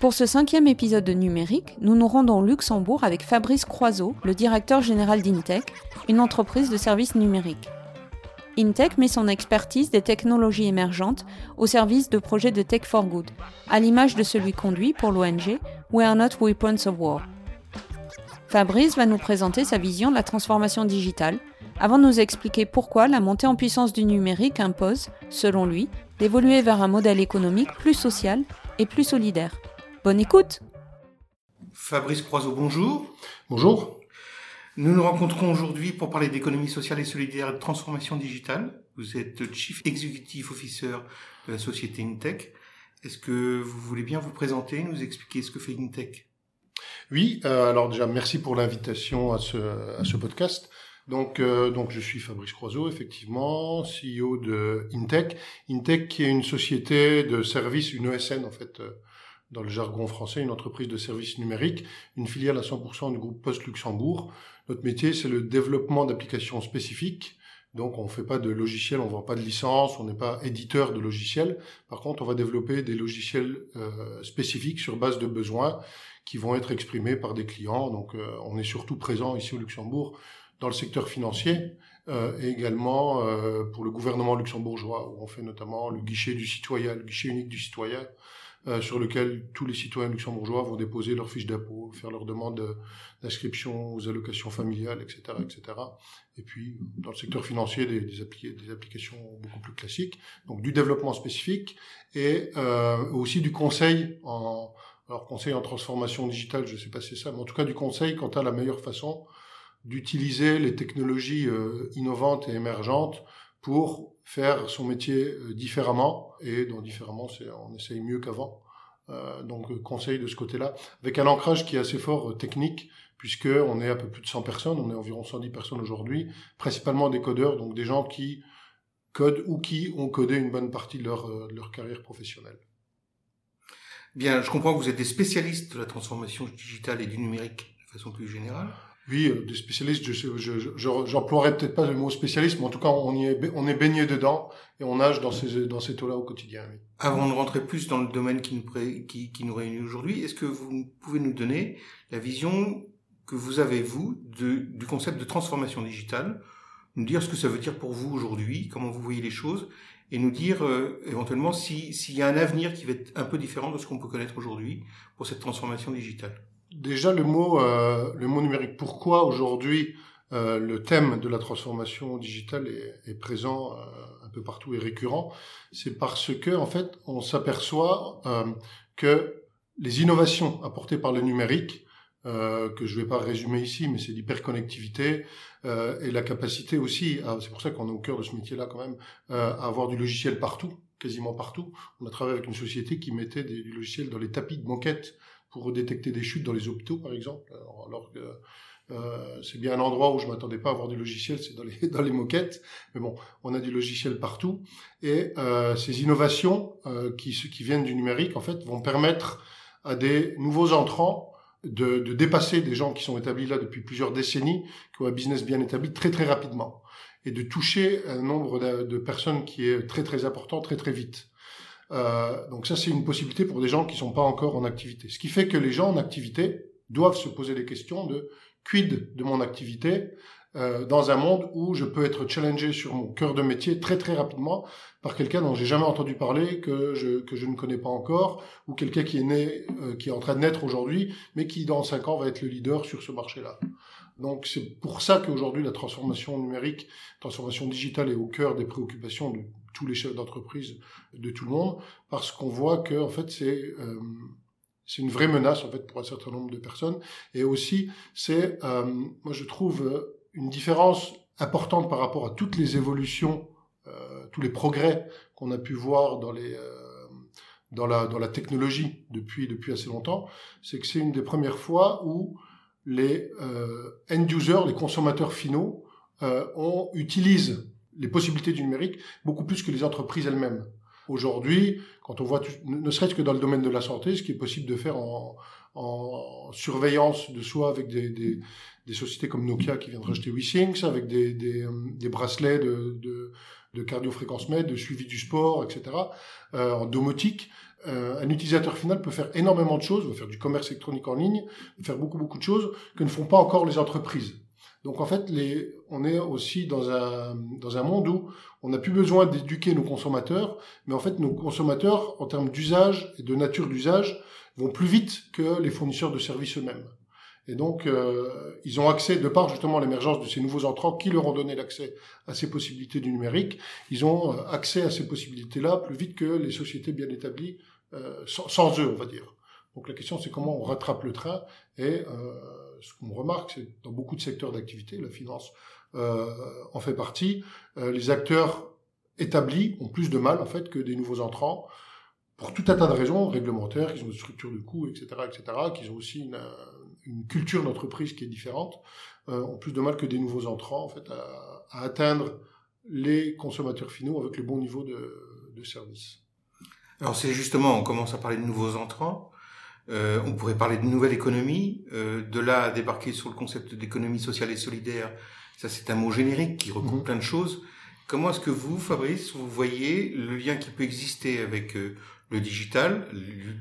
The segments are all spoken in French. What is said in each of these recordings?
Pour ce cinquième épisode de Numérique, nous nous rendons au Luxembourg avec Fabrice Croiseau, le directeur général d'Intech, une entreprise de services numériques. Intech met son expertise des technologies émergentes au service de projets de Tech for Good, à l'image de celui conduit pour l'ONG We Are Not Weapons of War. Fabrice va nous présenter sa vision de la transformation digitale, avant de nous expliquer pourquoi la montée en puissance du numérique impose, selon lui, d'évoluer vers un modèle économique plus social et plus solidaire. Bonne écoute Fabrice Croiseau, bonjour. Bonjour. Nous nous rencontrons aujourd'hui pour parler d'économie sociale et solidaire et de transformation digitale. Vous êtes Chief Executive Officer de la société Intech. Est-ce que vous voulez bien vous présenter, nous expliquer ce que fait Intech Oui, euh, alors déjà merci pour l'invitation à ce, à ce podcast. Donc, euh, donc je suis Fabrice Croiseau, effectivement, CEO de Intech. Intech qui est une société de services, une ESN en fait, euh, dans le jargon français, une entreprise de services numériques, une filiale à 100% du groupe Post Luxembourg. Notre métier, c'est le développement d'applications spécifiques. Donc, on ne fait pas de logiciels, on ne vend pas de licence, on n'est pas éditeur de logiciels. Par contre, on va développer des logiciels euh, spécifiques sur base de besoins qui vont être exprimés par des clients. Donc, euh, on est surtout présent ici au Luxembourg dans le secteur financier euh, et également euh, pour le gouvernement luxembourgeois, où on fait notamment le guichet du citoyen, le guichet unique du citoyen, euh, sur lequel tous les citoyens luxembourgeois vont déposer leurs fiches d'impôt, faire leur demande d'inscription aux allocations familiales, etc., etc. Et puis, dans le secteur financier, des, des, des applications beaucoup plus classiques, donc du développement spécifique et euh, aussi du conseil en alors conseil en transformation digitale, je ne sais pas si c'est ça, mais en tout cas du conseil quant à la meilleure façon d'utiliser les technologies euh, innovantes et émergentes pour faire son métier euh, différemment. Et dans différemment on essaye mieux qu'avant. Euh, donc euh, conseil de ce côté-là. Avec un ancrage qui est assez fort technique puisque on est à peu plus de 100 personnes on est environ 110 personnes aujourd'hui principalement des codeurs donc des gens qui codent ou qui ont codé une bonne partie de leur, de leur carrière professionnelle. Bien, je comprends que vous êtes des spécialistes de la transformation digitale et du numérique de façon plus générale. Oui, des spécialistes, je j'emploierais je, peut-être pas le mot spécialiste, mais en tout cas, on, y est, on est baigné dedans et on nage dans ces, dans ces eaux-là au quotidien. Avant de rentrer plus dans le domaine qui nous, pré, qui, qui nous réunit aujourd'hui, est-ce que vous pouvez nous donner la vision que vous avez, vous, de, du concept de transformation digitale, nous dire ce que ça veut dire pour vous aujourd'hui, comment vous voyez les choses, et nous dire euh, éventuellement s'il y a un avenir qui va être un peu différent de ce qu'on peut connaître aujourd'hui pour cette transformation digitale déjà le mot, euh, le mot numérique. Pourquoi aujourd'hui euh, le thème de la transformation digitale est, est présent euh, un peu partout et récurrent? C'est parce que en fait, on s'aperçoit euh, que les innovations apportées par le numérique, euh, que je ne vais pas résumer ici, mais c'est l'hyperconnectivité et la capacité aussi, c'est pour ça qu'on est au cœur de ce métier-là quand même, à avoir du logiciel partout, quasiment partout. On a travaillé avec une société qui mettait des, du logiciel dans les tapis de moquette pour détecter des chutes dans les hôpitaux, par exemple. Alors, que euh, c'est bien un endroit où je m'attendais pas à avoir du logiciel, c'est dans les, dans les moquettes. Mais bon, on a du logiciel partout. Et euh, ces innovations euh, qui, qui viennent du numérique, en fait, vont permettre à des nouveaux entrants de, de dépasser des gens qui sont établis là depuis plusieurs décennies, qui ont un business bien établi très très rapidement, et de toucher un nombre de, de personnes qui est très très important très très vite. Euh, donc ça, c'est une possibilité pour des gens qui sont pas encore en activité. Ce qui fait que les gens en activité doivent se poser des questions de quid de mon activité euh, dans un monde où je peux être challengé sur mon cœur de métier très très rapidement par quelqu'un dont j'ai jamais entendu parler, que je, que je ne connais pas encore, ou quelqu'un qui est né, euh, qui est en train de naître aujourd'hui, mais qui dans cinq ans va être le leader sur ce marché-là. Donc c'est pour ça qu'aujourd'hui la transformation numérique, transformation digitale est au cœur des préoccupations de tous les chefs d'entreprise, de tout le monde, parce qu'on voit que en fait c'est euh, c'est une vraie menace en fait pour un certain nombre de personnes, et aussi c'est euh, moi je trouve une différence importante par rapport à toutes les évolutions, euh, tous les progrès qu'on a pu voir dans les euh, dans la dans la technologie depuis depuis assez longtemps, c'est que c'est une des premières fois où les end-users, les consommateurs finaux, on utilise les possibilités du numérique beaucoup plus que les entreprises elles-mêmes. Aujourd'hui, quand on voit, ne serait-ce que dans le domaine de la santé, ce qui est possible de faire en, en surveillance de soi avec des, des, des, sociétés comme Nokia qui vient de racheter WeSings, avec des, des, des bracelets de, de, de cardiofréquence de suivi du sport, etc. Euh, en domotique, euh, un utilisateur final peut faire énormément de choses, peut faire du commerce électronique en ligne, faire beaucoup beaucoup de choses que ne font pas encore les entreprises. Donc en fait, on est aussi dans un, dans un monde où on n'a plus besoin d'éduquer nos consommateurs, mais en fait nos consommateurs, en termes d'usage et de nature d'usage, vont plus vite que les fournisseurs de services eux-mêmes. Et donc, euh, ils ont accès, de par justement l'émergence de ces nouveaux entrants qui leur ont donné l'accès à ces possibilités du numérique, ils ont euh, accès à ces possibilités-là plus vite que les sociétés bien établies, euh, sans, sans, eux, on va dire. Donc la question, c'est comment on rattrape le train. Et ce qu'on remarque, c'est dans beaucoup de secteurs d'activité, la finance en fait partie, les acteurs établis ont plus de mal en fait que des nouveaux entrants pour tout un tas de raisons réglementaires, qu'ils ont une structure de coûts, etc., etc., qu'ils ont aussi une, culture d'entreprise qui est différente, euh, ont plus de mal que des nouveaux entrants en fait à, atteindre les consommateurs finaux avec le bon niveau de service. Alors c'est justement, on commence à parler de nouveaux entrants. Euh, on pourrait parler de nouvelle économie. Euh, de là à débarquer sur le concept d'économie sociale et solidaire, ça c'est un mot générique qui recoupe mmh. plein de choses. Comment est-ce que vous, Fabrice, vous voyez le lien qui peut exister avec euh, le digital,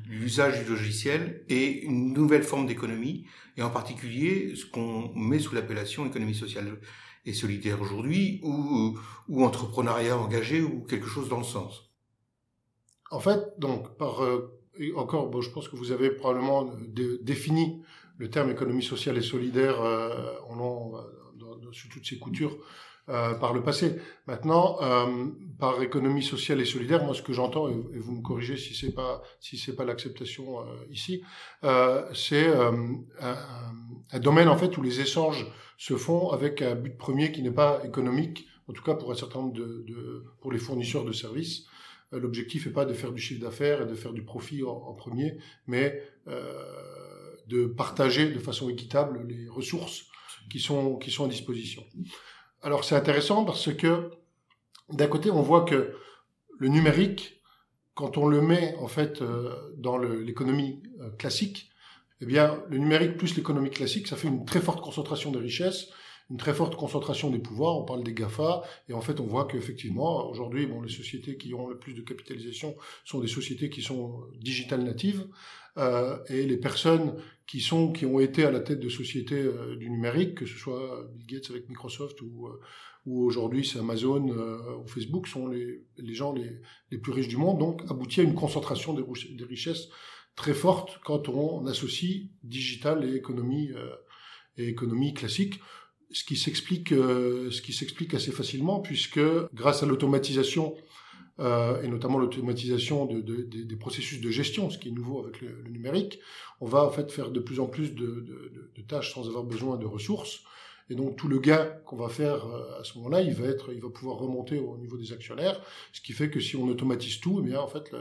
l'usage du logiciel et une nouvelle forme d'économie, et en particulier ce qu'on met sous l'appellation économie sociale et solidaire aujourd'hui, ou, ou entrepreneuriat engagé, ou quelque chose dans le sens? En fait, donc, par euh, encore, bon, je pense que vous avez probablement défini le terme économie sociale et solidaire euh, en, euh, sous toutes ses coutures euh, par le passé. Maintenant, euh, par économie sociale et solidaire, moi ce que j'entends, et, vous me corrigez si c'est pas si c'est pas l'acceptation euh, ici, euh, c'est un, un, domaine en fait où les échanges se font avec un but premier qui n'est pas économique, en tout cas pour un certain nombre de, de pour les fournisseurs de services. L'objectif n'est pas de faire du chiffre d'affaires et de faire du profit en, premier, mais de partager de façon équitable les ressources qui sont à disposition. Alors c'est intéressant parce que d'un côté on voit que le numérique, quand on le met en fait euh, dans l'économie euh, classique, eh bien le numérique plus l'économie classique, ça fait une très forte concentration des richesses, une très forte concentration des pouvoirs. On parle des GAFA et en fait on voit qu'effectivement aujourd'hui, bon, les sociétés qui ont le plus de capitalisation sont des sociétés qui sont digital natives euh, et les personnes qui sont qui ont été à la tête de sociétés euh, du numérique, que ce soit Bill Gates avec Microsoft ou euh, ou aujourd'hui c'est Amazon euh, ou Facebook, sont les, les gens les, les plus riches du monde, donc aboutit à une concentration des, des richesses très forte quand on associe digital et économie et économie classique ce qui s'explique ce qui s'explique assez facilement puisque grâce à l'automatisation euh, et notamment l'automatisation de, de, de, des processus de gestion, ce qui est nouveau avec le, numérique, on va en fait faire de plus en plus de, tâches sans avoir besoin de ressources. Et donc tout le gain qu'on va faire euh, à ce moment-là, il va être, il va pouvoir remonter au niveau des actionnaires, ce qui fait que si on automatise tout, eh bien en fait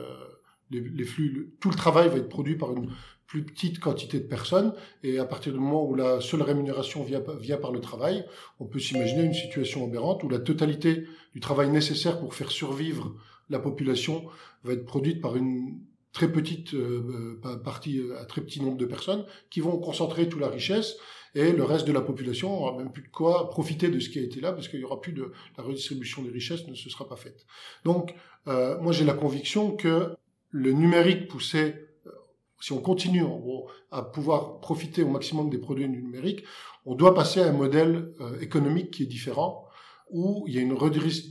les, flux, tout le travail va être produit par une plus petite quantité de personnes, et à partir du moment où la seule rémunération vient, par le travail, on peut s'imaginer une situation aberrante où la totalité du travail nécessaire pour faire survivre la population va être produite par une très petite euh, euh partie, euh, un très petit nombre de personnes qui vont concentrer toute la richesse et le reste de la population aura même plus de quoi profiter de ce qui a été là parce qu'il y aura plus de la redistribution des richesses ne se sera pas faite. Donc euh, moi j'ai la conviction que le numérique poussé si on continue à pouvoir profiter au maximum des produits du numérique, on doit passer à un modèle euh, économique qui est différent, où il y a une,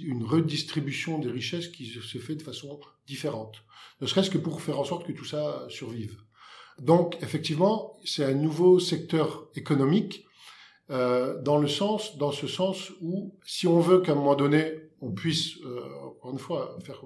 une, redistribution des richesses qui se fait de façon différente, ne serait-ce que pour faire en sorte que tout ça survive. Donc effectivement, c'est un nouveau secteur économique euh, dans le sens, dans ce sens où si on veut qu'à un moment donné on puisse, euh, encore une fois, faire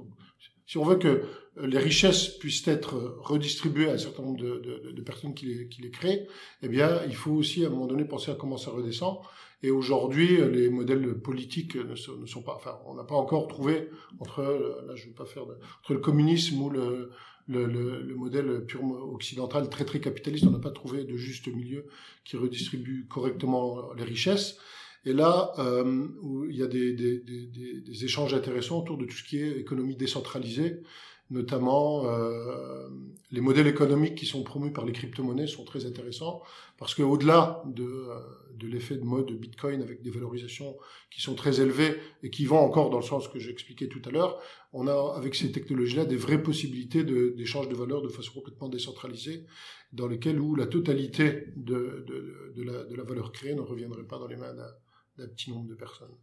Si on veut que les richesses puissent être redistribuées à un certain nombre de, personnes qui les, créent, eh bien, il faut aussi à un moment donné penser à comment ça redescend. Et aujourd'hui, les modèles politiques ne sont, ne sont, pas, enfin, on n'a pas encore trouvé entre, là, je veux pas faire de, entre le communisme ou le, le, le, le modèle purement occidental très très capitaliste, on n'a pas trouvé de juste milieu qui redistribue correctement les richesses. Et là, euh, où il y a des, des, des, des, échanges intéressants autour de tout ce qui est économie décentralisée, notamment euh, les modèles économiques qui sont promus par les crypto-monnaies sont très intéressants parce que au-delà de, euh, de l'effet de mode de Bitcoin avec des valorisations qui sont très élevées et qui vont encore dans le sens que j'expliquais tout à l'heure, on a avec ces technologies-là des vraies possibilités d'échange de, de valeurs de façon complètement décentralisée dans lesquelles où la totalité de, de, de, la, la valeur créée ne reviendrait pas dans les mains d'un petit nombre de personnes.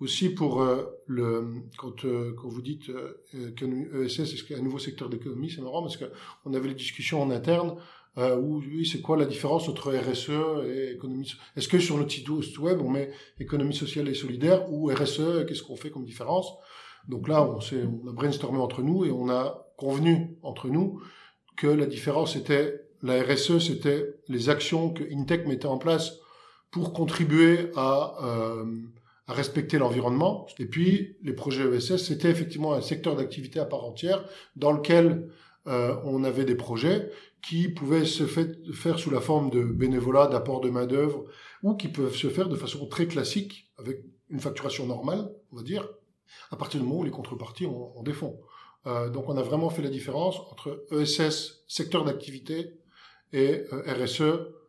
Aussi pour euh, le quand, euh, quand vous dites que ESS est un nouveau secteur d'économie, c'est marrant parce que on avait les discussions en interne euh, où oui, c'est quoi la différence entre RSE et économie Est-ce que sur notre site web on met économie sociale et solidaire ou RSE Qu'est-ce qu'on fait comme différence? Donc là, on, on a brainstormé entre nous et on a convenu entre nous que la différence était la RSE, c'était les actions que Intech mettait en place pour contribuer à euh, à respecter l'environnement. Et puis, les projets ESS, c'était effectivement un secteur d'activité à part entière dans lequel euh, on avait des projets qui pouvaient se faire sous la forme de bénévolat, d'apport de main-d'œuvre, ou qui peuvent se faire de façon très classique, avec une facturation normale, on va dire, à partir du moment où les contreparties ont, ont des fonds. Euh, donc on a vraiment fait la différence entre ESS, secteur d'activité, et euh, RSE,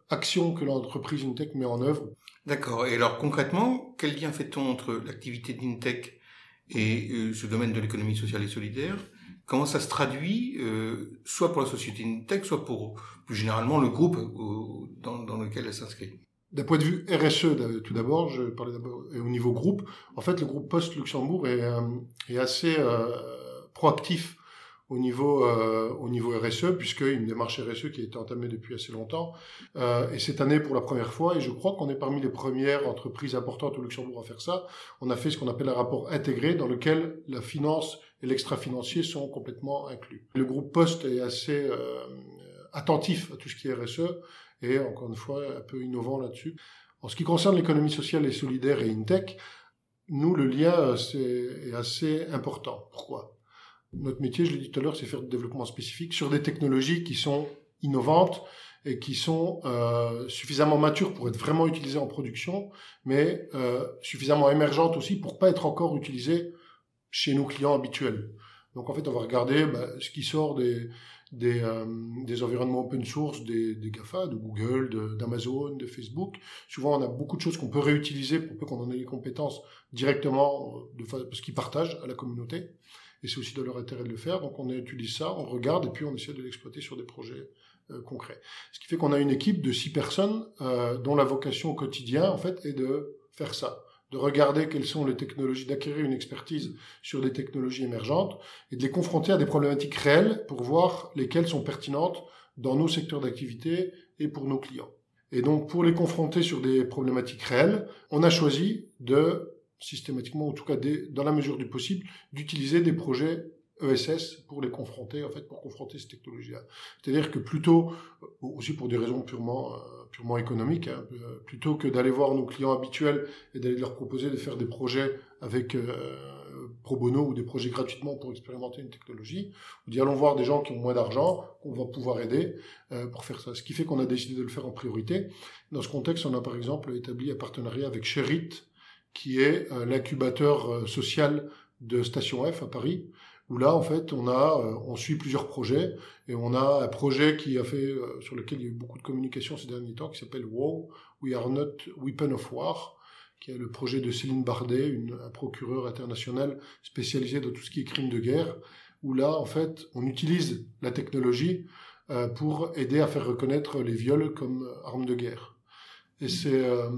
action que l'entreprise Intech met en œuvre D'accord. Et alors concrètement, quel lien fait-on entre l'activité d'Intech et euh, ce domaine de l'économie sociale et solidaire? Comment ça se traduit, euh, soit pour la société Intech, soit pour plus généralement le groupe euh, dans, dans, lequel elle s'inscrit? D'un point de vue RSE, tout d'abord, je parlais d'abord au niveau groupe. En fait, le groupe Post Luxembourg est, est assez euh, proactif au niveau euh, au niveau RSE puisque une démarche RSE qui a été entamée depuis assez longtemps euh, et cette année pour la première fois et je crois qu'on est parmi les premières entreprises importantes au Luxembourg à faire ça on a fait ce qu'on appelle un rapport intégré dans lequel la finance et l'extra-financier sont complètement inclus. Le groupe Poste est assez euh, attentif à tout ce qui est RSE et encore une fois un peu innovant là-dessus. En ce qui concerne l'économie sociale et solidaire et InTech nous le lien c'est est assez important. Pourquoi? Notre métier, je l'ai dit tout à l'heure, c'est faire du développement spécifique sur des technologies qui sont innovantes et qui sont euh, suffisamment matures pour être vraiment utilisées en production, mais euh, suffisamment émergentes aussi pour pas être encore utilisées chez nos clients habituels. Donc en fait, on va regarder bah, ce qui sort des, euh, des environnements open source, des, des GAFA, de Google, d'Amazon, de, Facebook. Souvent, on a beaucoup de choses qu'on peut réutiliser pour peu qu'on en ait les compétences directement, de, parce qu'ils partagent à la communauté et c'est aussi de leur intérêt de le faire. Donc on utilise ça, on regarde et puis on essaie de l'exploiter sur des projets euh, concrets. Ce qui fait qu'on a une équipe de six personnes euh, dont la vocation au quotidien en fait est de faire ça, de regarder quelles sont les technologies, d'acquérir une expertise sur des technologies émergentes et de les confronter à des problématiques réelles pour voir lesquelles sont pertinentes dans nos secteurs d'activité et pour nos clients. Et donc, pour les confronter sur des problématiques réelles, on a choisi de systématiquement, en tout cas dans la mesure du possible, d'utiliser des projets ESS pour les confronter, en fait, pour confronter ces technologies-là. C'est-à-dire que plutôt, euh, aussi pour des raisons purement, euh, économiques, hein, euh, plutôt que d'aller voir nos clients habituels et d'aller leur proposer de faire des projets avec pro bono ou des projets gratuitement pour expérimenter une technologie, ou d'y allons voir des gens qui ont moins d'argent, qu'on va pouvoir aider pour faire ça. Ce qui fait qu'on a décidé de le faire en priorité. Dans ce contexte, on a par exemple établi un partenariat avec Sherit, qui est euh, l'incubateur euh, social de Station F à Paris, où là, en fait, on a, euh, on suit plusieurs projets, et on a un projet qui a fait, sur lequel il y a eu beaucoup de communication ces derniers temps, qui s'appelle WOW, We Are Not Weapon of War, qui est le projet de Céline Bardet, une, un procureur international spécialisé dans tout ce qui est crime de guerre, où là, en fait, on utilise la technologie euh, pour aider à faire reconnaître les viols comme armes de guerre. Et c'est euh,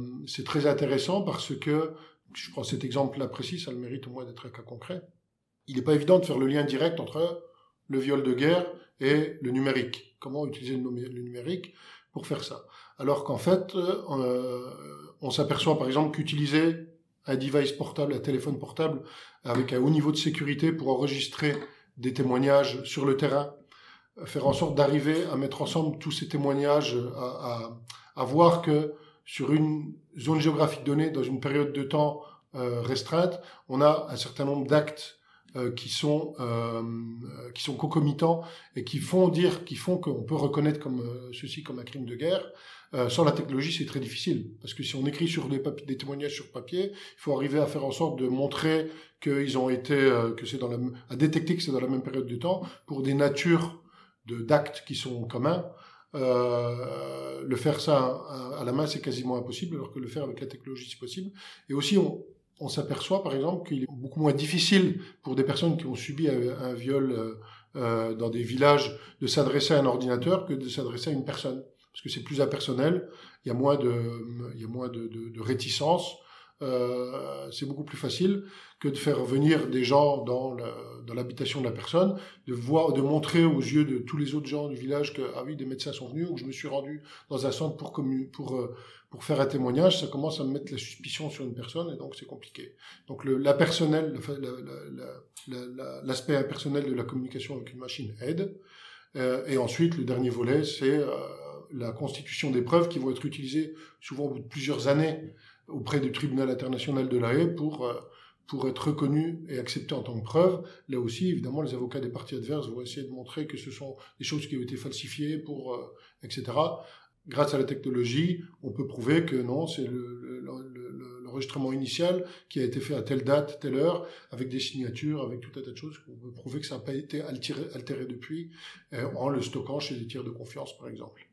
très intéressant parce que, je prends cet exemple-là précis, ça le mérite au moins d'être un cas concret. Il n'est pas évident de faire le lien direct entre le viol de guerre et le numérique. Comment utiliser le numérique pour faire ça? Alors qu'en fait, euh, on s'aperçoit par exemple qu'utiliser un device portable, un téléphone portable avec un haut niveau de sécurité pour enregistrer des témoignages sur le terrain, faire en sorte d'arriver à mettre ensemble tous ces témoignages, à, à, voir que sur une zone géographique donnée, dans une période de temps euh, restreinte, on a un certain nombre d'actes euh, qui sont euh, qui sont concomitants et qui font dire, qui font qu'on peut reconnaître comme ceci comme un crime de guerre. sans la technologie, c'est très difficile parce que si on écrit sur des, des, témoignages sur papier, il faut arriver à faire en sorte de montrer qu'ils ont été, que c'est dans la, à détecter que c'est dans la même période de temps pour des natures d'actes qui sont communs. Euh, le faire ça à, la main, c'est quasiment impossible, alors que le faire avec la technologie, c'est possible. Et aussi, on, s'aperçoit, par exemple, qu'il est beaucoup moins difficile pour des personnes qui ont subi un, viol euh, euh, dans des villages de s'adresser à un ordinateur que de s'adresser à une personne. Parce que c'est plus impersonnel, il y a moins de, il y a moins de réticence, euh, c'est beaucoup plus facile que de faire venir des gens dans l'habitation de la personne, de voir, de montrer aux yeux de tous les autres gens du village que ah oui des médecins sont venus ou que je me suis rendu dans un centre pour pour euh, pour faire un témoignage, ça commence à me mettre la suspicion sur une personne et donc c'est compliqué. Donc le, la personnel, l'aspect impersonnel de la communication avec une machine aide. Euh, et ensuite le dernier volet c'est euh, la constitution des preuves qui vont être utilisées souvent au bout de plusieurs années auprès du tribunal international de la Haye pour, euh, pour être reconnu et accepté en tant que preuve. Là aussi, évidemment, les avocats des parties adverses vont essayer de montrer que ce sont des choses qui ont été falsifiées, pour, euh, etc. Grâce à la technologie, on peut prouver que non, c'est l'enregistrement initial qui a été fait à telle date, telle heure, avec des signatures, avec tout un tas de choses. On peut prouver que ça n'a pas été altéré, altéré depuis, euh, en le stockant chez des tiers de confiance, par exemple.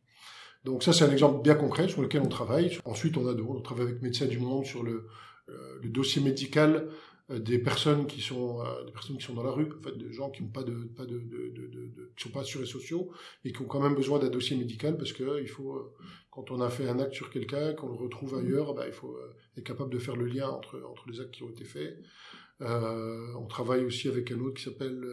Donc ça, c'est un exemple bien concret sur lequel on travaille. Ensuite, on a on travaille avec Médecins du Monde sur le, euh, le dossier médical euh, des personnes qui sont euh, des personnes qui sont dans la rue, en fait, des gens qui n'ont pas de pas de, de, de, de, qui sont pas assurés sociaux et qui ont quand même besoin d'un dossier médical parce que il faut quand on a fait un acte sur quelqu'un, qu'on le retrouve ailleurs, bah, il faut être capable de faire le lien entre entre les actes qui ont été faits. Euh, on travaille aussi avec un autre qui s'appelle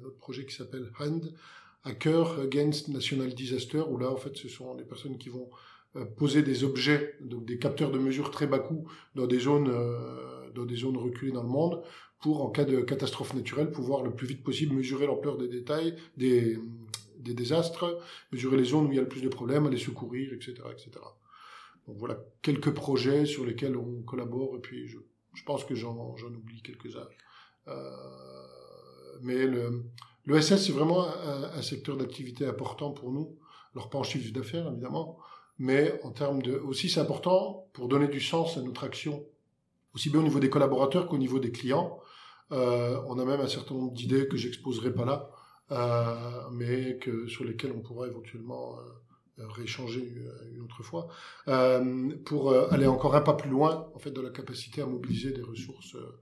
un autre projet qui s'appelle Hand Hacker Against National Disaster, où là, en fait, ce sont des personnes qui vont euh, poser des objets, donc des capteurs de mesure très bas coût, dans des zones, euh, dans des zones reculées dans le monde, pour, en cas de catastrophe naturelle, pouvoir le plus vite possible mesurer l'ampleur des détails, des, des désastres, mesurer les zones où il y a le plus de problèmes, aller secourir, etc., etc. Donc voilà quelques projets sur lesquels on collabore, et puis je, je pense que j'en oublie quelques-uns. Euh, mais le, L'ESS, c'est vraiment un, secteur d'activité important pour nous. Alors pas en chiffre d'affaires, évidemment, mais en termes de... Aussi, c'est important pour donner du sens à notre action, aussi bien au niveau des collaborateurs qu'au niveau des clients. Euh, on a même un certain nombre d'idées que j'exposerai pas là, euh, mais que sur lesquelles on pourra éventuellement euh, rééchanger une autre fois, euh, pour aller encore un pas plus loin, en fait, de la capacité à mobiliser des ressources euh,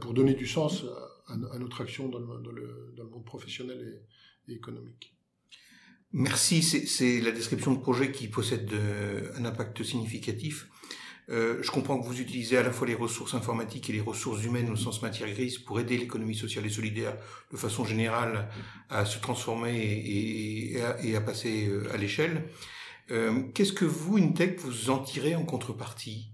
pour donner du sens à, notre action dans le, monde professionnel et, économique. Merci, c'est la description de projet qui possède un impact significatif. Euh, je comprends que vous utilisez à la fois les ressources informatiques et les ressources humaines au sens matière grise pour aider l'économie sociale et solidaire de façon générale à se transformer et, à, passer euh, à l'échelle. Qu'est-ce que vous, Intech, vous en tirez en contrepartie?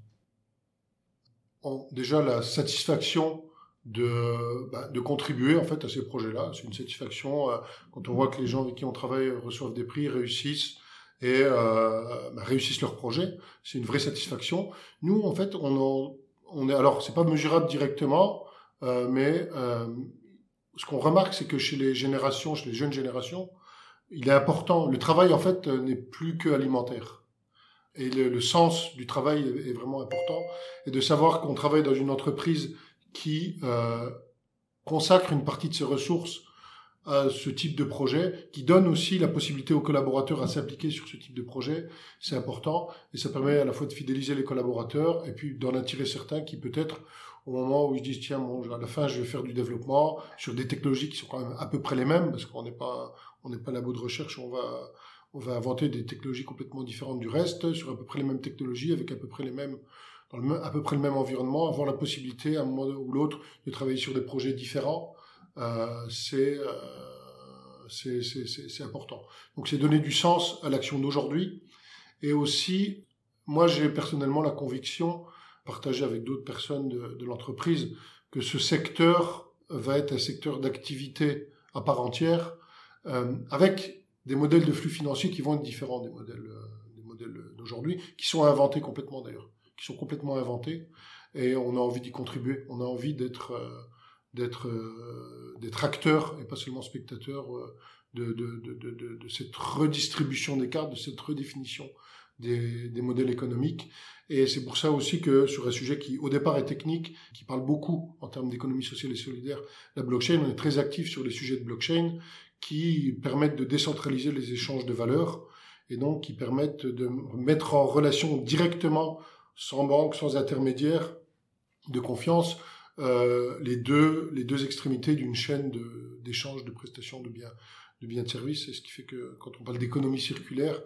Déjà la satisfaction de, bah, de contribuer en fait à ces projets-là. C'est une satisfaction euh, quand on voit que les gens avec qui on travaille reçoivent des prix, réussissent et euh, bah, réussissent leur projet. C'est une vraie satisfaction. Nous, en fait, on, on est alors c'est pas mesurable directement, euh, mais euh, ce qu'on remarque, c'est que chez les générations, chez les jeunes générations, il est important. Le travail en fait n'est plus que alimentaire et le, sens du travail est, vraiment important. Et de savoir qu'on travaille dans une entreprise qui euh, consacre une partie de ses ressources à ce type de projet, qui donne aussi la possibilité aux collaborateurs à s'appliquer sur ce type de projet, c'est important. Et ça permet à la fois de fidéliser les collaborateurs et puis d'en attirer certains qui peut-être au moment où ils disent tiens à la fin je vais faire du développement sur des technologies qui sont quand même à peu près les mêmes parce qu'on n'est pas on n'est pas labo de recherche on va on va inventer des technologies complètement différentes du reste, sur à peu près les mêmes technologies, avec à peu près les mêmes, dans le, à peu près le même environnement, avoir la possibilité, à un moment ou l'autre, de travailler sur des projets différents, euh, c'est euh, c'est important. Donc c'est donner du sens à l'action d'aujourd'hui, et aussi, moi j'ai personnellement la conviction, partagée avec d'autres personnes de, de l'entreprise, que ce secteur va être un secteur d'activité à part entière, euh, avec des modèles de flux financiers qui vont être différents des modèles, euh, des modèles d'aujourd'hui, qui sont inventés complètement d'ailleurs, qui sont complètement inventés, et on a envie d'y contribuer, on a envie d'être euh, d'être d'être acteur et pas seulement spectateur de, de, de, de, cette redistribution des cartes, de cette redéfinition des, des modèles économiques. Et c'est pour ça aussi que sur un sujet qui au départ est technique, qui parle beaucoup en termes d'économie sociale et solidaire, la blockchain, on est très actif sur les sujets de blockchain qui permettent de décentraliser les échanges de valeurs et donc qui permettent de mettre en relation directement, sans banque, sans intermédiaire de confiance, euh, les deux les deux extrémités d'une chaîne d'échange de, prestations de biens de biens de services. Et ce qui fait que quand on parle d'économie circulaire,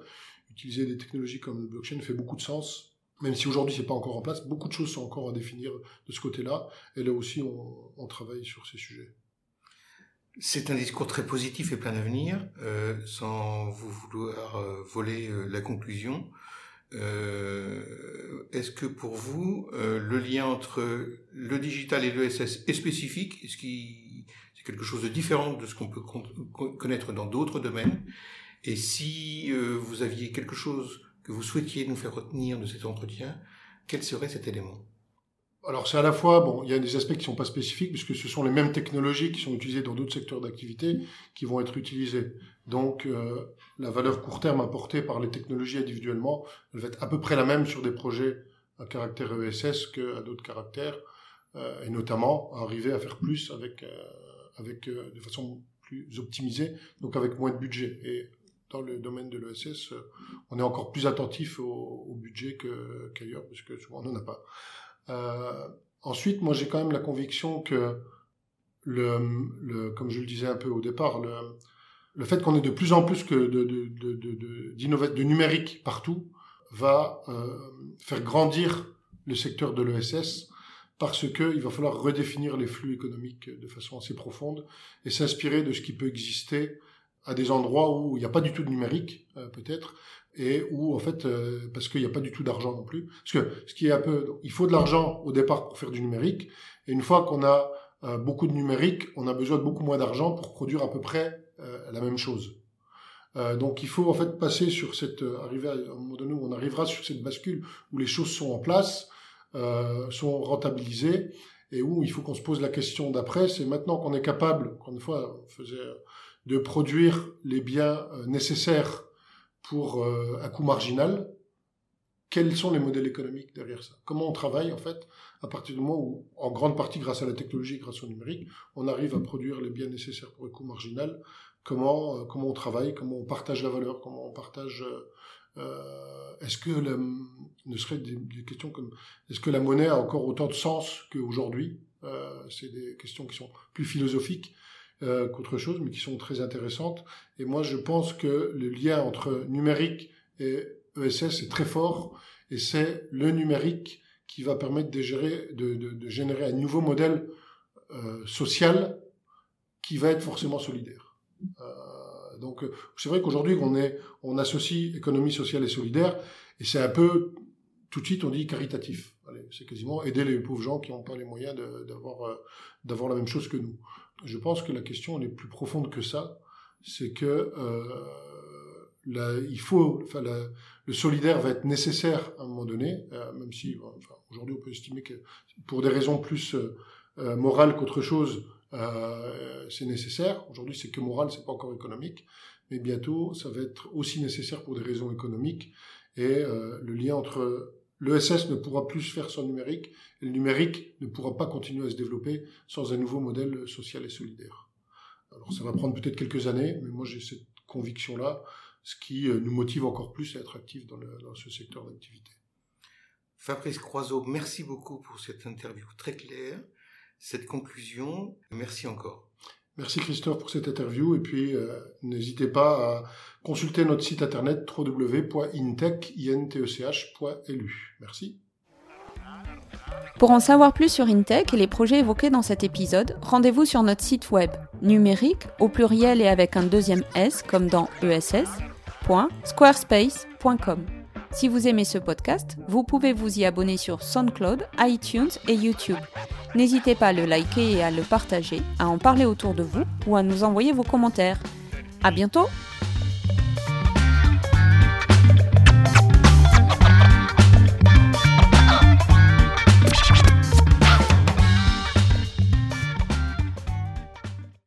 utiliser des technologies comme le blockchain fait beaucoup de sens même si aujourd'hui c'est pas encore en place, beaucoup de choses sont encore à définir de ce côté-là. Et là aussi, on travaille sur ces sujets. C'est un discours très positif et plein d'avenir, euh, sans vous vouloir euh, voler euh, la conclusion. Est-ce que pour vous, le lien entre le digital et l'ESS est spécifique? Est-ce qu'il c'est quelque chose de différent de ce qu'on peut connaître dans d'autres domaines? Et si vous aviez quelque chose que vous souhaitiez nous faire retenir de cet entretien, quel serait cet élément? Alors c'est à la fois, bon, il y a des aspects qui sont pas spécifiques puisque ce sont les mêmes technologies qui sont utilisées dans d'autres secteurs d'activité qui vont être utilisées. Donc euh, la valeur court terme apportée par les technologies individuellement, elle va être à peu près la même sur des projets à caractère ESS qu'à d'autres caractères, euh, et notamment arriver à faire plus avec, euh, avec de façon plus optimisée, donc avec moins de budget. Et dans le domaine de l'ESS, on est encore plus attentif au, budget qu'ailleurs, parce que souvent on n'en a pas. Euh, ensuite, moi j'ai quand même la conviction que, le, comme je le disais un peu au départ, le, fait qu'on ait de plus en plus que de, de numérique partout va euh, faire grandir le secteur de l'ESS parce qu'il va falloir redéfinir les flux économiques de façon assez profonde et s'inspirer de ce qui peut exister à des endroits où il n'y a pas du tout de numérique, euh, peut-être, et où en fait, euh, parce qu'il n'y a pas du tout d'argent non plus. Parce que ce qui est un peu, il faut de l'argent au départ pour faire du numérique, et une fois qu'on a euh, beaucoup de numérique, on a besoin de beaucoup moins d'argent pour produire à peu près la même chose. donc il faut en fait passer sur cette, arriver à, un moment donné où on arrivera sur cette bascule où les choses sont en place, sont rentabilisées, et où il faut qu'on se pose la question d'après, c'est maintenant qu'on est capable, encore une fois, on faisait de produire les biens euh, nécessaires pour euh, un coût marginal, quels sont les modèles économiques derrière ça? Comment on travaille en fait à partir du moment où, en grande partie grâce à la technologie, grâce au numérique, on arrive à produire les biens nécessaires pour un coût marginal? Comment euh, comment on travaille? Comment on partage la valeur? Comment on partage euh, Est-ce que la, ne serait des, des, questions comme est-ce que la monnaie a encore autant de sens qu'aujourd'hui? Euh, C'est des questions qui sont plus philosophiques euh, qu'autre chose, mais qui sont très intéressantes. Et moi, je pense que le lien entre numérique et ESS est très fort, et c'est le numérique qui va permettre de, gérer, de, de, de générer un nouveau modèle euh, social qui va être forcément solidaire. Euh, donc, c'est vrai qu'aujourd'hui, on, est, on associe économie sociale et solidaire, et c'est un peu, tout de suite, on dit caritatif. C'est quasiment aider les pauvres gens qui n'ont pas les moyens d'avoir euh, d'avoir la même chose que nous je pense que la question est plus profonde que ça. C'est que euh, la, il faut, enfin, le solidaire va être nécessaire à un moment donné, euh, même si enfin, aujourd'hui on peut estimer que pour des raisons plus euh, morales qu'autre chose, c'est nécessaire. Aujourd'hui c'est que moral, c'est pas encore économique, mais bientôt ça va être aussi nécessaire pour des raisons économiques. Et le lien entre l'ESS ne pourra plus faire son numérique et le numérique ne pourra pas continuer à se développer sans un nouveau modèle social et solidaire. Alors ça va prendre peut-être quelques années, mais moi j'ai cette conviction-là, ce qui euh, nous motive encore plus à être actifs dans, dans ce secteur d'activité. Fabrice Croiseau, merci beaucoup pour cette interview très claire, cette conclusion. Merci encore. Merci Christophe pour cette interview et puis euh, n'hésitez pas à consulter notre site internet www.intech.lu. Merci. Pour en savoir plus sur Intech et les projets évoqués dans cet épisode, rendez-vous sur notre site web numérique au pluriel et avec un deuxième S comme dans ess.squarespace.com. Si vous aimez ce podcast, vous pouvez vous y abonner sur SoundCloud, iTunes et YouTube. N'hésitez pas à le liker et à le partager, à en parler autour de vous ou à nous envoyer vos commentaires. À bientôt!